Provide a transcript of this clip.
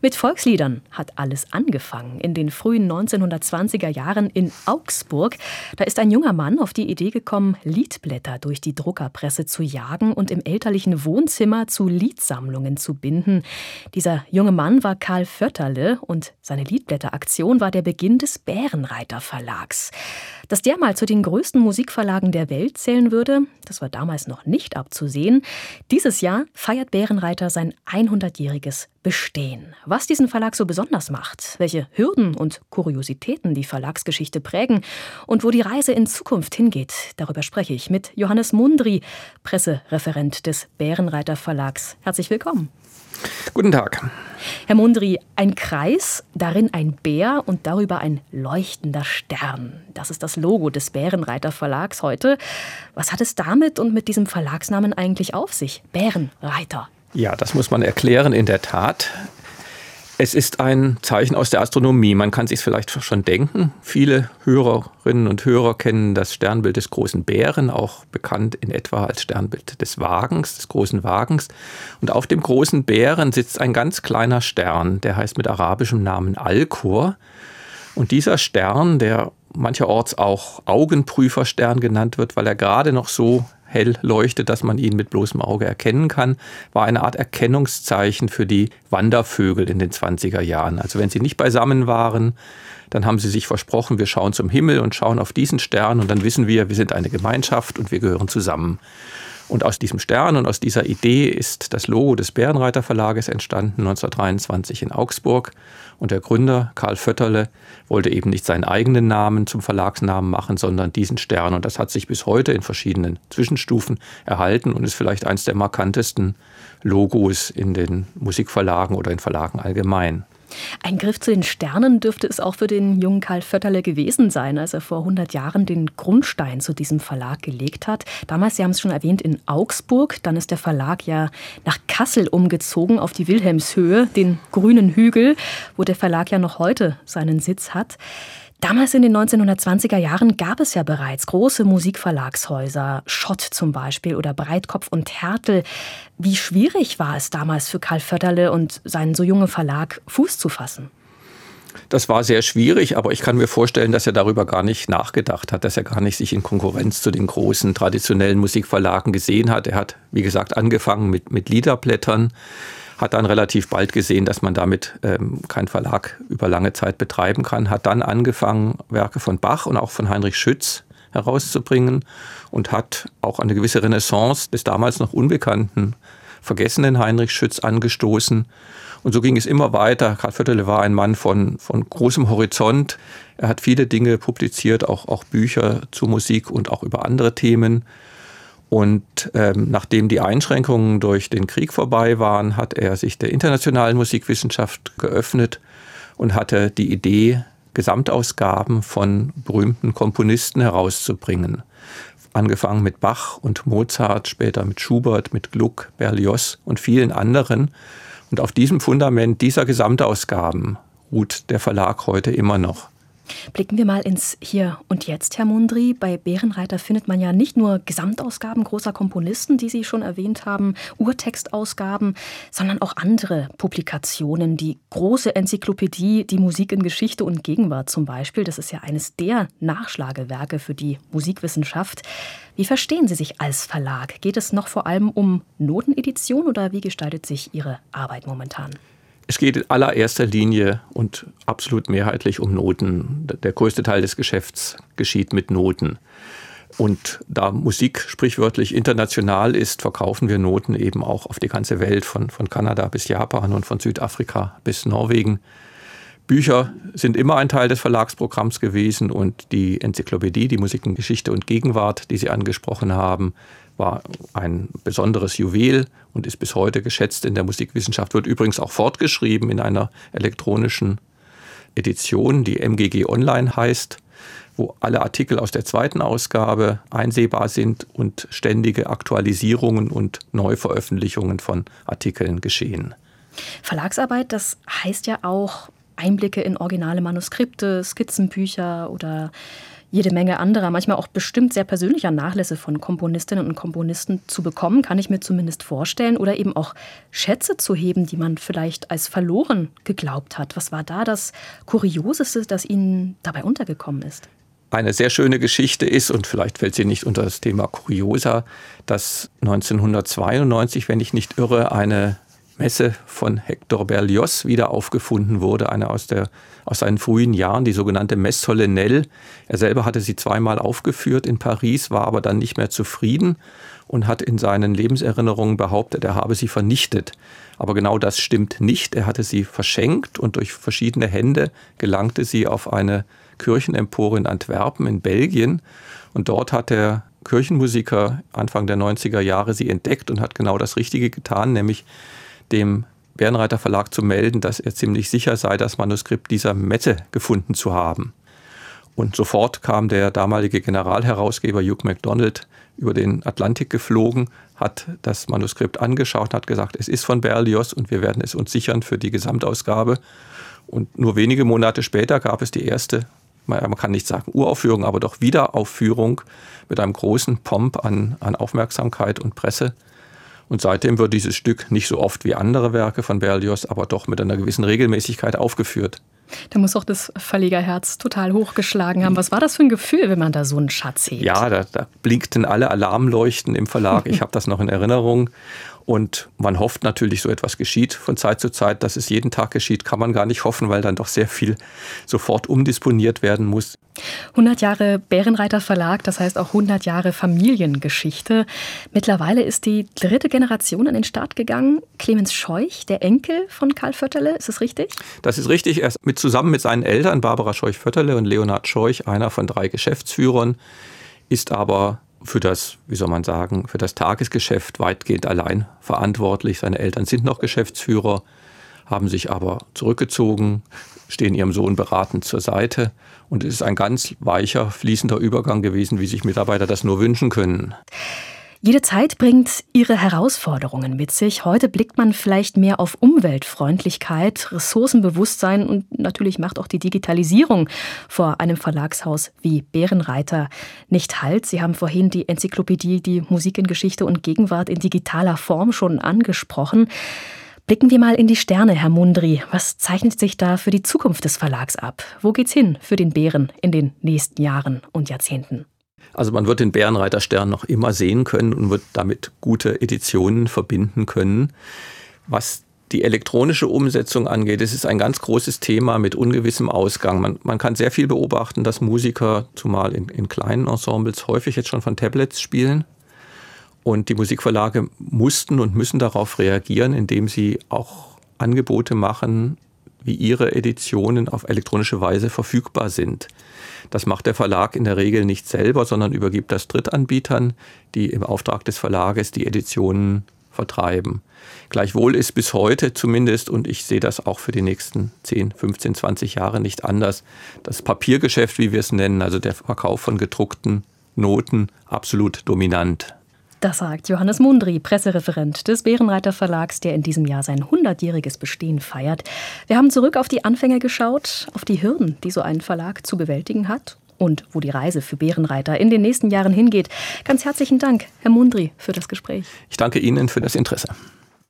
Mit Volksliedern hat alles angefangen in den frühen 1920er Jahren in Augsburg. Da ist ein junger Mann auf die Idee gekommen, Liedblätter durch die Druckerpresse zu jagen und im elterlichen Wohnzimmer zu Liedsammlungen zu binden. Dieser junge Mann war Karl Vötterle und seine Liedblätteraktion war der Beginn des Bärenreiter Verlags. Dass der mal zu den größten Musikverlagen der Welt zählen würde, das war damals noch nicht abzusehen. Dieses Jahr feiert Bärenreiter sein 100-jähriges Bestehen. Was diesen Verlag so besonders macht, welche Hürden und Kuriositäten die Verlagsgeschichte prägen und wo die Reise in Zukunft hingeht, darüber spreche ich mit Johannes Mundry, Pressereferent des Bärenreiter Verlags. Herzlich willkommen. Guten Tag. Herr Mundry, ein Kreis, darin ein Bär und darüber ein leuchtender Stern. Das ist das Logo des Bärenreiter Verlags heute. Was hat es damit und mit diesem Verlagsnamen eigentlich auf sich? Bärenreiter. Ja, das muss man erklären, in der Tat. Es ist ein Zeichen aus der Astronomie. Man kann sich vielleicht schon denken. Viele Hörerinnen und Hörer kennen das Sternbild des großen Bären, auch bekannt in etwa als Sternbild des Wagens, des großen Wagens. Und auf dem großen Bären sitzt ein ganz kleiner Stern, der heißt mit arabischem Namen Alkor. Und dieser Stern, der mancherorts auch Augenprüferstern genannt wird, weil er gerade noch so hell leuchtet, dass man ihn mit bloßem Auge erkennen kann, war eine Art Erkennungszeichen für die Wandervögel in den 20er Jahren. Also wenn sie nicht beisammen waren, dann haben sie sich versprochen, wir schauen zum Himmel und schauen auf diesen Stern und dann wissen wir, wir sind eine Gemeinschaft und wir gehören zusammen. Und aus diesem Stern und aus dieser Idee ist das Logo des Bärenreiter Verlages entstanden 1923 in Augsburg. Und der Gründer Karl Vötterle wollte eben nicht seinen eigenen Namen zum Verlagsnamen machen, sondern diesen Stern. Und das hat sich bis heute in verschiedenen Zwischenstufen erhalten und ist vielleicht eines der markantesten Logos in den Musikverlagen oder in Verlagen allgemein. Ein Griff zu den Sternen dürfte es auch für den jungen Karl Vötterle gewesen sein, als er vor 100 Jahren den Grundstein zu diesem Verlag gelegt hat. Damals, Sie haben es schon erwähnt, in Augsburg. Dann ist der Verlag ja nach Kassel umgezogen, auf die Wilhelmshöhe, den grünen Hügel, wo der Verlag ja noch heute seinen Sitz hat. Damals in den 1920er Jahren gab es ja bereits große Musikverlagshäuser, Schott zum Beispiel oder Breitkopf und Hertel. Wie schwierig war es damals für Karl Förderle und seinen so jungen Verlag Fuß zu fassen? Das war sehr schwierig, aber ich kann mir vorstellen, dass er darüber gar nicht nachgedacht hat, dass er gar nicht sich in Konkurrenz zu den großen traditionellen Musikverlagen gesehen hat. Er hat, wie gesagt, angefangen mit, mit Liederblättern hat dann relativ bald gesehen, dass man damit ähm, keinen Verlag über lange Zeit betreiben kann, hat dann angefangen, Werke von Bach und auch von Heinrich Schütz herauszubringen und hat auch eine gewisse Renaissance des damals noch unbekannten, vergessenen Heinrich Schütz angestoßen. Und so ging es immer weiter. Karl Viertele war ein Mann von, von großem Horizont. Er hat viele Dinge publiziert, auch, auch Bücher zu Musik und auch über andere Themen. Und ähm, nachdem die Einschränkungen durch den Krieg vorbei waren, hat er sich der internationalen Musikwissenschaft geöffnet und hatte die Idee, Gesamtausgaben von berühmten Komponisten herauszubringen. Angefangen mit Bach und Mozart, später mit Schubert, mit Gluck, Berlioz und vielen anderen. Und auf diesem Fundament dieser Gesamtausgaben ruht der Verlag heute immer noch. Blicken wir mal ins Hier und Jetzt, Herr Mundry. Bei Bärenreiter findet man ja nicht nur Gesamtausgaben großer Komponisten, die Sie schon erwähnt haben, Urtextausgaben, sondern auch andere Publikationen. Die große Enzyklopädie Die Musik in Geschichte und Gegenwart zum Beispiel. Das ist ja eines der Nachschlagewerke für die Musikwissenschaft. Wie verstehen Sie sich als Verlag? Geht es noch vor allem um Notenedition oder wie gestaltet sich Ihre Arbeit momentan? Es geht in allererster Linie und absolut mehrheitlich um Noten. Der größte Teil des Geschäfts geschieht mit Noten. Und da Musik sprichwörtlich international ist, verkaufen wir Noten eben auch auf die ganze Welt, von, von Kanada bis Japan und von Südafrika bis Norwegen. Bücher sind immer ein Teil des Verlagsprogramms gewesen und die Enzyklopädie, die Musikengeschichte und Gegenwart, die Sie angesprochen haben, war ein besonderes Juwel und ist bis heute geschätzt in der Musikwissenschaft, wird übrigens auch fortgeschrieben in einer elektronischen Edition, die MGG Online heißt, wo alle Artikel aus der zweiten Ausgabe einsehbar sind und ständige Aktualisierungen und Neuveröffentlichungen von Artikeln geschehen. Verlagsarbeit, das heißt ja auch Einblicke in originale Manuskripte, Skizzenbücher oder jede Menge anderer, manchmal auch bestimmt sehr persönlicher Nachlässe von Komponistinnen und Komponisten zu bekommen, kann ich mir zumindest vorstellen. Oder eben auch Schätze zu heben, die man vielleicht als verloren geglaubt hat. Was war da das Kurioseste, das Ihnen dabei untergekommen ist? Eine sehr schöne Geschichte ist, und vielleicht fällt sie nicht unter das Thema Kuriosa, dass 1992, wenn ich nicht irre, eine Messe von Hector Berlioz wieder aufgefunden wurde, eine aus, der, aus seinen frühen Jahren, die sogenannte Messe Solennelle. Er selber hatte sie zweimal aufgeführt in Paris, war aber dann nicht mehr zufrieden und hat in seinen Lebenserinnerungen behauptet, er habe sie vernichtet. Aber genau das stimmt nicht. Er hatte sie verschenkt und durch verschiedene Hände gelangte sie auf eine Kirchenempore in Antwerpen in Belgien. Und dort hat der Kirchenmusiker Anfang der 90er Jahre sie entdeckt und hat genau das Richtige getan, nämlich dem Bärenreiter Verlag zu melden, dass er ziemlich sicher sei, das Manuskript dieser Mette gefunden zu haben. Und sofort kam der damalige Generalherausgeber Hugh MacDonald über den Atlantik geflogen, hat das Manuskript angeschaut, hat gesagt, es ist von Berlioz und wir werden es uns sichern für die Gesamtausgabe. Und nur wenige Monate später gab es die erste, man kann nicht sagen Uraufführung, aber doch Wiederaufführung mit einem großen Pomp an, an Aufmerksamkeit und Presse. Und seitdem wird dieses Stück nicht so oft wie andere Werke von Berlioz, aber doch mit einer gewissen Regelmäßigkeit aufgeführt. Da muss auch das Verlegerherz total hochgeschlagen haben. Was war das für ein Gefühl, wenn man da so einen Schatz hebt? Ja, da, da blinkten alle Alarmleuchten im Verlag. Ich habe das noch in Erinnerung. Und man hofft natürlich, so etwas geschieht von Zeit zu Zeit. Dass es jeden Tag geschieht, kann man gar nicht hoffen, weil dann doch sehr viel sofort umdisponiert werden muss. 100 Jahre Bärenreiter Verlag, das heißt auch 100 Jahre Familiengeschichte. Mittlerweile ist die dritte Generation an den Start gegangen. Clemens Scheuch, der Enkel von Karl Vötterle, ist das richtig? Das ist richtig. Er ist mit, zusammen mit seinen Eltern, Barbara Scheuch-Vötterle und Leonhard Scheuch, einer von drei Geschäftsführern, ist aber für das, wie soll man sagen, für das Tagesgeschäft weitgehend allein verantwortlich. Seine Eltern sind noch Geschäftsführer, haben sich aber zurückgezogen, stehen ihrem Sohn beratend zur Seite. Und es ist ein ganz weicher, fließender Übergang gewesen, wie sich Mitarbeiter das nur wünschen können. Jede Zeit bringt ihre Herausforderungen mit sich. Heute blickt man vielleicht mehr auf Umweltfreundlichkeit, Ressourcenbewusstsein und natürlich macht auch die Digitalisierung vor einem Verlagshaus wie Bärenreiter nicht Halt. Sie haben vorhin die Enzyklopädie, die Musik in Geschichte und Gegenwart in digitaler Form schon angesprochen. Blicken wir mal in die Sterne, Herr Mundri. Was zeichnet sich da für die Zukunft des Verlags ab? Wo geht's hin für den Bären in den nächsten Jahren und Jahrzehnten? Also man wird den Bärenreiterstern noch immer sehen können und wird damit gute Editionen verbinden können. Was die elektronische Umsetzung angeht, es ist ein ganz großes Thema mit ungewissem Ausgang. Man, man kann sehr viel beobachten, dass Musiker, zumal in, in kleinen Ensembles, häufig jetzt schon von Tablets spielen. Und die Musikverlage mussten und müssen darauf reagieren, indem sie auch Angebote machen, wie ihre Editionen auf elektronische Weise verfügbar sind. Das macht der Verlag in der Regel nicht selber, sondern übergibt das Drittanbietern, die im Auftrag des Verlages die Editionen vertreiben. Gleichwohl ist bis heute zumindest, und ich sehe das auch für die nächsten 10, 15, 20 Jahre nicht anders, das Papiergeschäft, wie wir es nennen, also der Verkauf von gedruckten Noten, absolut dominant. Das sagt Johannes Mundry, Pressereferent des Bärenreiter Verlags, der in diesem Jahr sein 100-jähriges Bestehen feiert. Wir haben zurück auf die Anfänge geschaut, auf die Hürden, die so ein Verlag zu bewältigen hat und wo die Reise für Bärenreiter in den nächsten Jahren hingeht. Ganz herzlichen Dank, Herr Mundry, für das Gespräch. Ich danke Ihnen für das Interesse.